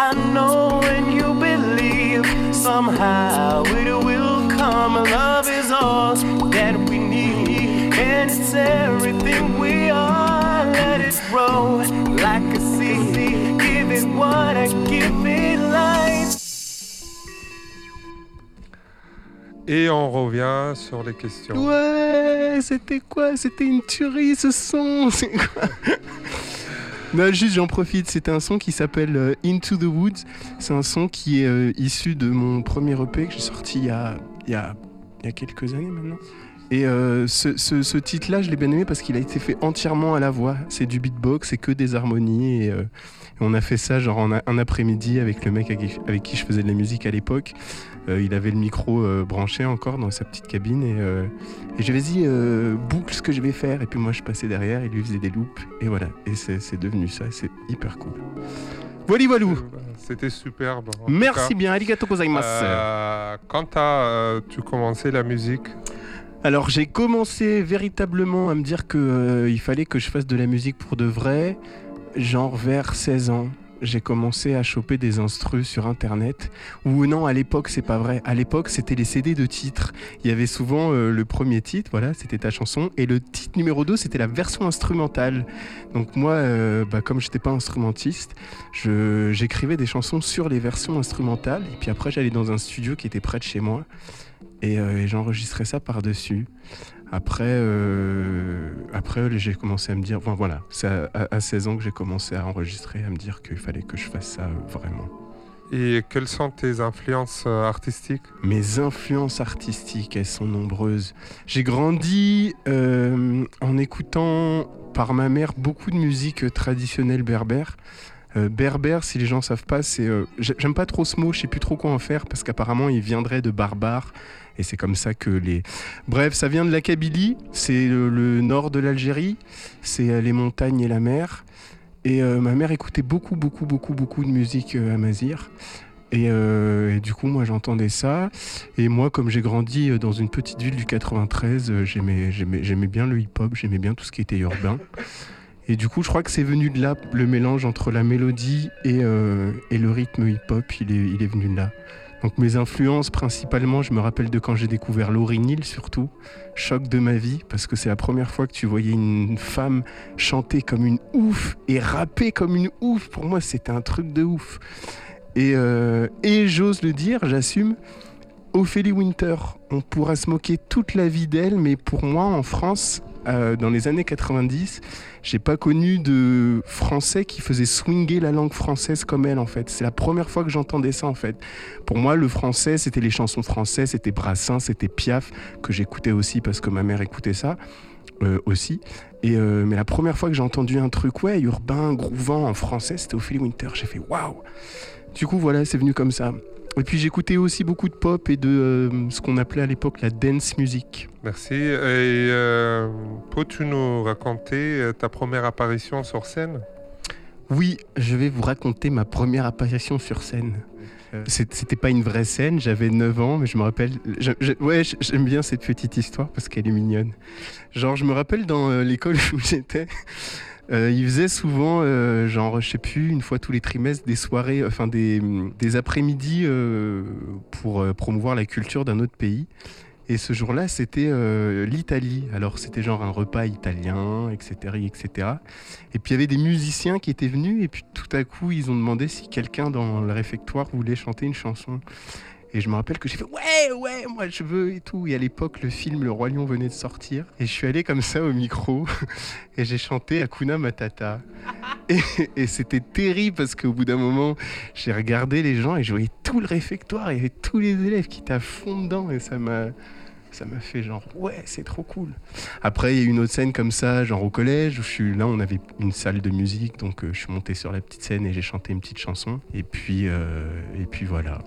I know when you believe, somehow it will come. Love is all that we need, and it's everything we are. Let it grow like a seed. Give it water, give it light. Et on revient sur les questions. Ouais, c'était quoi? C'était une tuerie ce son C'est quoi? Non, juste j'en profite, c'était un son qui s'appelle euh, Into the Woods. C'est un son qui est euh, issu de mon premier EP que j'ai sorti il y a, il y, a, quelques années maintenant. Et euh, ce, ce- titre-là, je l'ai bien aimé parce qu'il a été fait entièrement à la voix. C'est du beatbox, c'est que des harmonies. Et, on a fait ça genre en un après-midi avec le mec avec qui je faisais de la musique à l'époque. Euh, il avait le micro euh, branché encore dans sa petite cabine et, euh, j'ai vas-y euh, boucle ce que je vais faire. Et puis moi je passais derrière il lui faisait des loops et voilà. Et c'est devenu ça. C'est hyper cool. Voilà Euh, C'était superbe. merci bien. Arigato gozaimasu. Euh, quand as, euh, tu commencé la musique, alors j'ai commencé véritablement à me dire que euh, il fallait que je fasse de la musique pour de vrai genre vers 16 ans j'ai commencé à choper des instrus sur internet. Ou non à l'époque c'est pas vrai. À l'époque c'était les CD de titres. Il y avait souvent euh, le premier titre voilà c'était ta chanson. Et le titre numéro 2 c'était la version instrumentale. Donc moi euh, bah, comme j'étais pas instrumentiste j'écrivais des chansons sur les versions instrumentales. Et puis après j'allais dans un studio qui était près de chez moi. Et, euh, j'enregistrais ça par dessus après, euh, après j'ai commencé à me dire, bon, voilà, c'est à, à- à 16 ans que j'ai commencé à enregistrer, à me dire qu'il fallait que je fasse ça euh, vraiment. et quelles sont tes influences euh, artistiques? Mes influences artistiques, elles sont nombreuses. J'ai grandi euh, en écoutant par ma mère beaucoup de musique traditionnelle berbère. Euh, berbère, si les gens savent pas, c'est. euh, j'ai- J'aime pas trop ce mot, je sais plus trop quoi en faire parce qu'apparemment il viendrait de barbare et c'est comme ça que les. Bref, ça vient de la Kabylie, c'est le, nord de l'Algérie, c'est euh, les montagnes et la mer. Et euh, ma mère écoutait beaucoup, beaucoup, beaucoup, beaucoup de musique amazigh. Et, et du coup, moi, j'entendais ça. Et moi, comme j'ai grandi dans une petite ville du 93, euh, j'aimais, j'aimais, j'aimais bien le hip-hop, j'aimais bien tout ce qui était urbain. Et du coup, je crois que c'est venu de là, le mélange entre la mélodie et, euh, et le rythme hip-hop, il est, il est venu de là. Donc mes influences principalement, je me rappelle de quand j'ai découvert Laurie Neal surtout, choc de ma vie parce que c'est la première fois que tu voyais une femme chanter comme une ouf et rapper comme une ouf. Pour moi, c'était un truc de ouf. Et, euh, et j'ose le dire, j'assume, Ophélie Winter. On pourra se moquer toute la vie d'elle, mais pour moi, en France, euh, dans les années 90, j'ai pas connu de français qui faisait swinger la langue française comme elle en fait. C'est la première fois que j'entendais ça en fait. Pour moi, le français, c'était les chansons françaises, c'était Brassens, c'était Piaf que j'écoutais aussi parce que ma mère écoutait ça euh, aussi. Et euh, mais la première fois que j'ai entendu un truc ouais urbain, grouvant en français, c'était Ophélie Winter. J'ai fait waouh. Du coup voilà, c'est venu comme ça. Et puis j'écoutais aussi beaucoup de pop et de euh, ce qu'on appelait à l'époque la dance music. Merci. Et euh, peux-tu nous raconter euh, ta première apparition sur scène? Oui, je vais vous raconter ma première apparition sur scène. C'était pas une vraie scène, j'avais 9 ans, mais je me rappelle. je- je- ouais, j'aime bien cette petite histoire parce qu'elle est mignonne. Genre, je me rappelle dans euh, l'école où j'étais, euh, ils faisaient souvent, euh, genre, je sais plus, une fois tous les trimestres, des soirées, enfin des, des après-midi euh, pour euh, promouvoir la culture d'un autre pays. Et ce jour-là, c'était euh, l'Italie. Alors, c'était genre un repas italien, etc., etc. Et puis il y avait des musiciens qui étaient venus et puis tout à coup ils ont demandé si quelqu'un dans le réfectoire voulait chanter une chanson. Et je me rappelle que j'ai fait ouais ouais moi je veux et tout. Et à l'époque le film Le Roi Lion venait de sortir et je suis allé comme ça au micro et j'ai chanté Hakuna Matata. Et, et c'était terrible parce qu'au bout d'un moment j'ai regardé les gens et je voyais tout le réfectoire, il y avait tous les élèves qui étaient à fond dedans et ça m'a ça m'a fait genre ouais c'est trop cool. Après, il y a eu une autre scène comme ça, genre au collège, où je suis là, on avait une salle de musique, donc euh, je suis monté sur la petite scène et j'ai chanté une petite chanson. Et puis, euh, et puis voilà,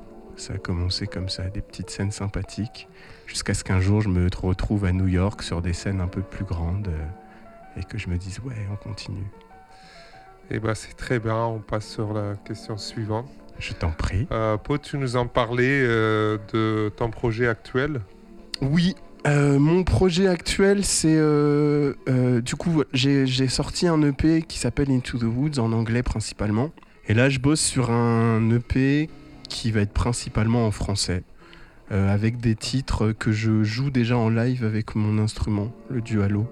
ça a commencé comme ça, des petites scènes sympathiques, jusqu'à ce qu'un jour je me retrouve à New York sur des scènes un peu plus grandes euh, et que je me dise ouais, on continue. Eh ben, c'est très bien. On passe sur la question suivante. Je t'en prie. Euh, Peux-tu nous en parler euh, de ton projet actuel? Oui, euh, mon projet actuel, c'est euh, euh, du coup, j'ai sorti un EP qui s'appelle Into the Woods en anglais principalement. Et là, je bosse sur un EP qui va être principalement en français, euh, avec des titres que je joue déjà en live avec mon instrument, le dualo.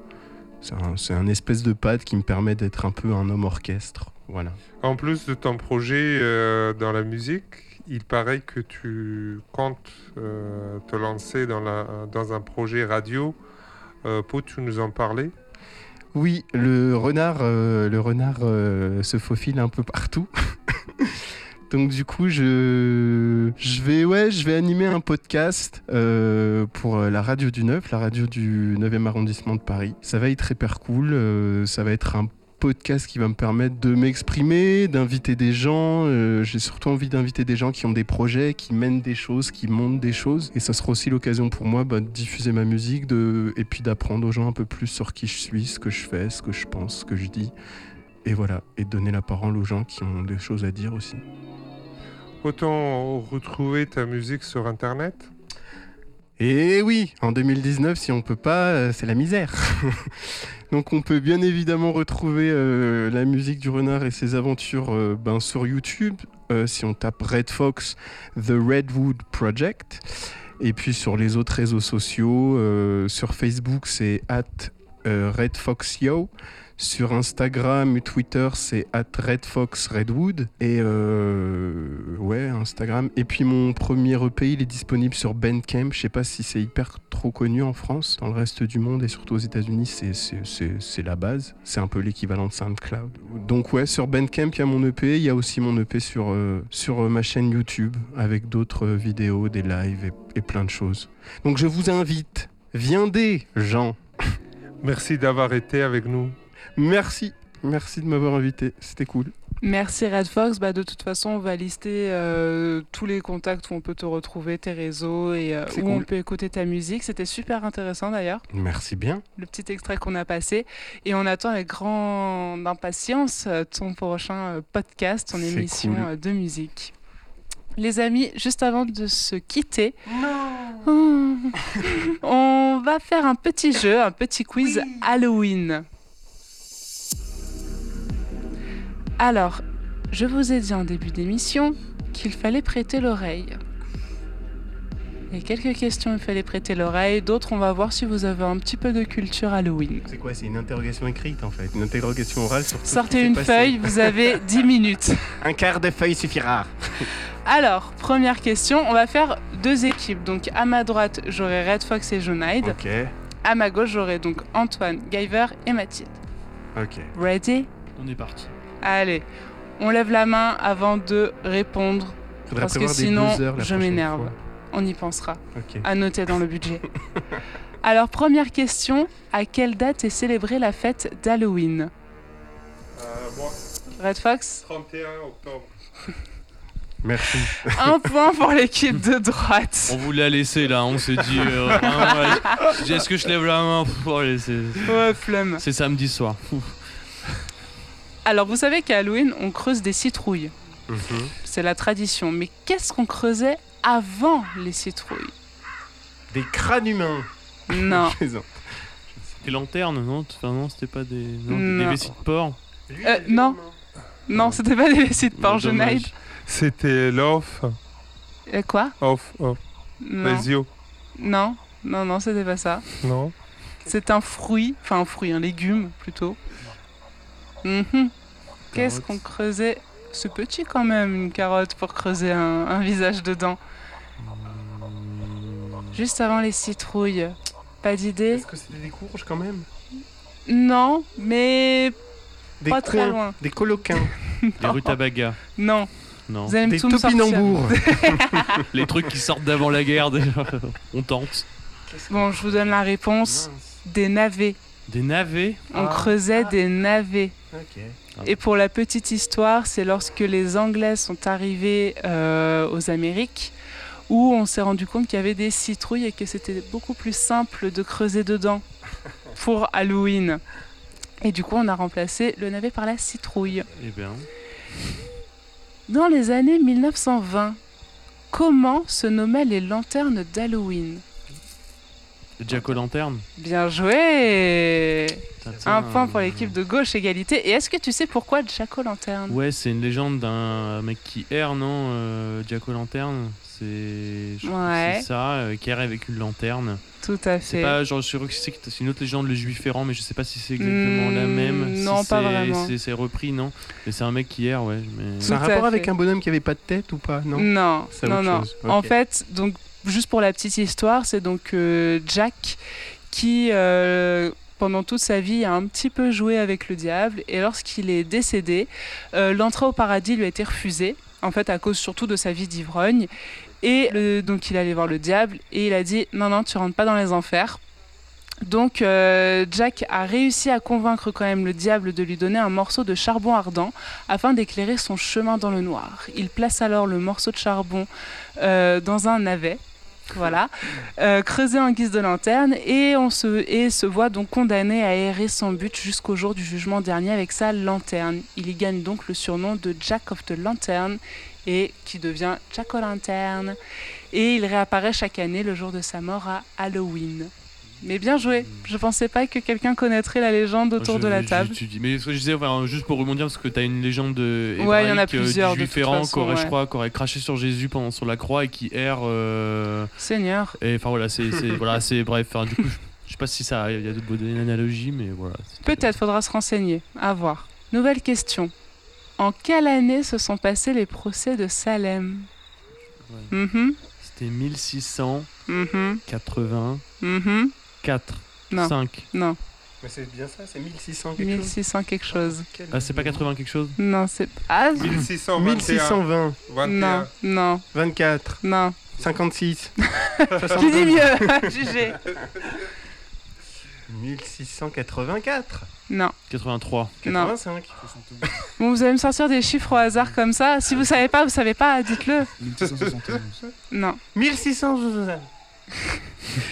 C'est un, espèce de pad qui me permet d'être un peu un homme orchestre. Voilà. En plus de ton projet euh, dans la musique, il paraît que tu comptes euh, te lancer dans, la, dans un projet radio. Euh, Peux-tu nous en parler? Oui, le renard, le renard se faufile un peu partout. Donc du coup, je, je vais, ouais, je vais animer un podcast euh, pour euh, la radio du 9, la radio du 9e arrondissement de Paris. Ça va être hyper cool. euh, ça va être un podcast qui va me permettre de m'exprimer, d'inviter des gens. J'ai surtout envie d'inviter des gens qui ont des projets, qui mènent des choses, qui montent des choses. Et ça sera aussi l'occasion pour moi bah, de diffuser ma musique de... et puis d'apprendre aux gens un peu plus sur qui je suis, ce que je fais, ce que je pense, ce que je dis. Et voilà, et donner la parole aux gens qui ont des choses à dire aussi. Peut-on retrouver ta musique sur Internet Et oui, en 2019, si on peut pas, euh, c'est la misère. Donc on peut bien évidemment retrouver euh, la musique du renard et ses aventures euh, ben, sur YouTube, si on tape Red Fox, The Redwood Project. Et puis sur les autres réseaux sociaux, sur Facebook c'est at euh, RedFoxYo. Sur Instagram Twitter, c'est at RedFoxRedwood. Et euh, ouais, Instagram. Et puis mon premier EP, il est disponible sur Bandcamp. Je sais pas si c'est hyper trop connu en France. Dans le reste du monde et surtout aux États-Unis, c'est- la base. C'est un peu l'équivalent de SoundCloud. Donc ouais, sur Bandcamp, il y a mon EP. Il y a aussi mon EP sur, euh, euh, ma chaîne YouTube avec d'autres vidéos, des lives et, et plein de choses. Donc je vous invite, viendez, gens. Merci d'avoir été avec nous. Merci. Merci de m'avoir invité. C'était cool. Merci Red Fox. Bah, de toute façon, on va lister euh, tous les contacts où on peut te retrouver, tes réseaux et euh, où on peut écouter ta musique. C'était super intéressant d'ailleurs, Merci bien. le petit extrait qu'on a passé. Et on attend avec grande impatience euh, ton prochain podcast, ton émission cool. de musique. Les amis, juste avant de se quitter, on va faire un petit jeu, un petit quiz Halloween. Alors, je vous ai dit en début d'émission qu'il fallait prêter l'oreille. Il y a quelques questions, il fallait prêter l'oreille. D'autres, on va voir si vous avez un petit peu de culture Halloween. C'est quoi C'est une interrogation écrite en fait, une interrogation orale sur. Sortez une feuille, vous avez 10 minutes. Un quart de feuille suffira. Alors, première question, on va faire deux équipes. Donc, à ma droite, j'aurai Red Fox et Jonaid. Ok, À ma gauche, j'aurai donc Antoine, Guyver et Mathilde. ok. Ready? On est parti. Allez, on lève la main avant de répondre. Faudrait Parce que sinon, je m'énerve. fois. On y pensera. Ok. À noter dans le budget. Alors, première question, à quelle date est célébrée la fête d'Halloween? Euh, moi, Red Fox? 31 octobre. Merci. Un point pour l'équipe de droite. On vous l'a laissé là, on s'est dit. euh, Est-ce que je lève la main allez, c'est- Ouais, flemme. C'est samedi soir. Alors, vous savez qu'à Halloween, on creuse des citrouilles. Mhm. C'est la tradition. Mais qu'est-ce qu'on creusait avant les citrouilles? Des crânes humains. Non. Je. Des lanternes, non Enfin, non, c'était pas des. Non, des- Non. des vessies de porc. Euh, non. Non, c'était pas des vessies de porc. Jonaid. C'était l'off. Euh, Quoi? Off, off. Non. Les yeux. Non, non, non, c'était pas ça. Non. C'est un fruit, enfin un fruit, un légume plutôt. Mhm. Qu'est-ce qu'on creusait C'est petit quand même, une carotte, pour creuser un, un visage dedans. Juste avant les citrouilles. Pas d'idée Est-ce que c'était des courges quand même? Non, mais Des Pas très loin. Des coloquins. Des rutabagas. non. Non. Vous allez Des tout me sortir. topinambours. Les trucs qui sortent d'avant la guerre, déjà. On tente. Bon, je vous donne la réponse. Des navets. Des navets? On Ah. creusait des navets. Ok. Et pour la petite histoire, c'est lorsque les Anglais sont arrivés euh, aux Amériques où on s'est rendu compte qu'il y avait des citrouilles et que c'était beaucoup plus simple de creuser dedans pour Halloween. Et du coup, on a remplacé le navet par la citrouille. Eh bien. Dans les années 1920, comment se nommaient les lanternes d'Halloween? Jack O'Lanterne. Bien joué. Un point pour l'équipe de gauche, égalité. Et est-ce que tu sais pourquoi Jack O'Lanterne Ouais, c'est une légende d'un mec qui erre, non euh, Jack O'Lanterne. C'est Ouais. ça, euh, qui erre avec une lanterne. Tout à C'est fait. pas genre je suis sûr que c'est une autre légende, le juif errant, mais je sais pas si c'est exactement la Hmm, même. si non, pas c'est- vraiment. c'est- repris, non Mais c'est un mec qui erre, ouais. Mais... C'est un rapport fait. avec un bonhomme qui avait pas de tête ou pas? Non? Non, C'est non, non. En fait, donc juste pour la petite histoire, c'est donc euh, Jack qui, euh, pendant toute sa vie, a un petit peu joué avec le diable. Et lorsqu'il est décédé, euh, l'entrée au paradis lui a été refusée, en fait, à cause surtout de sa vie d'ivrogne. Et donc, il allait voir le diable et il a dit Non, non, tu rentres pas dans les enfers. Donc Jack a réussi à convaincre quand même le diable de lui donner un morceau de charbon ardent afin d'éclairer son chemin dans le noir. Il place alors le morceau de charbon dans un navet, voilà, euh, creusé en guise de lanterne, et, on se, et se voit donc condamné à errer sans but jusqu'au jour du jugement dernier avec sa lanterne. Il y gagne donc le surnom de Jack of the Lantern, et qui devient Jack O'Lantern. Et il réapparaît chaque année le jour de sa mort à Halloween. Mais bien joué. Je pensais pas que quelqu'un connaîtrait la légende autour de la table. Je, tu, mais ce que je disais, juste pour rebondir, parce que tu as une légende euh, hébraïque, ouais, il y en a euh, plusieurs, de qui aurait, je crois, qui aurait craché sur Jésus pendant sur la croix et qui erre. Euh, Seigneur. Et enfin voilà, c'est voilà, c'est bref. Du coup, je, je sais pas si ça, il y a d'autres bonnes analogies, mais voilà. Peut-être faudra se renseigner. À voir. Nouvelle question. En quelle année se sont passés les procès de Salem? Mhm. C'était 1680. 4, non. 5. Non. Mais c'est bien ça, c'est 1600 quelque 1600 chose. quelque chose. Ah, ah, c'est pas 80 quelque chose? Non, c'est pas. 1621. 1620. 21. Non, non. 24. Non. 56. J'ai dit mieux, GG. 1684 Non. 83 85 non. Bon, vous allez me sortir des chiffres au hasard comme ça. Si vous savez pas, vous savez pas, dites-le. 1671 Non. 1671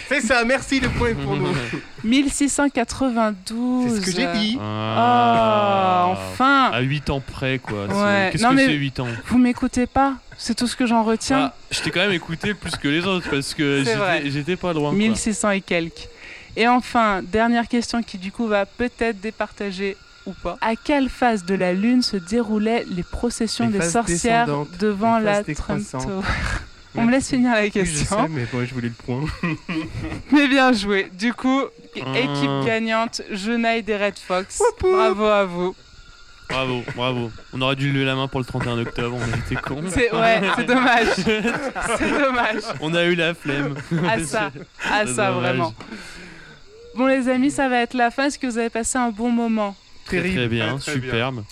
c'est ça, merci le point pour nous. 1692. C'est ce que j'ai dit. Oh, enfin À 8 ans près, quoi. Ouais. Qu'est-ce que c'est 8 ans Vous m'écoutez pas? C'est tout ce que j'en retiens? Ah, Je t'ai quand même écouté plus que les autres parce que j'étais- pas loin. quoi. 1600 et quelques. Et enfin, dernière question qui du coup va peut-être départager ou pas. À quelle phase de la Lune se déroulaient les processions Les des sorcières devant la Trump. Tower On me laisse finir la Oui, je question. sais, mais moi je voulais le point. Mais bien joué. Du coup, Ah. équipe gagnante, Genaille des Red Fox. Bravo à vous. Bravo, bravo. On aurait dû lever la main pour le 31 octobre, on a été cons. C'est ouais, c'est dommage. C'est dommage. On a eu la flemme. À ça, à ça dommage. vraiment. Bon les amis, ça va être la fin. Est-ce que vous avez passé un bon moment? Très, très bien, Très, très bien.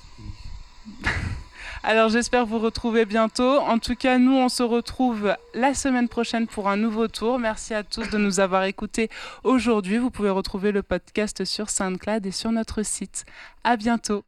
Alors j'espère vous retrouver bientôt. En tout cas, nous on se retrouve la semaine prochaine pour un nouveau tour. Merci à tous de nous avoir écoutés aujourd'hui. Vous pouvez retrouver le podcast sur SoundCloud et sur notre site. À bientôt.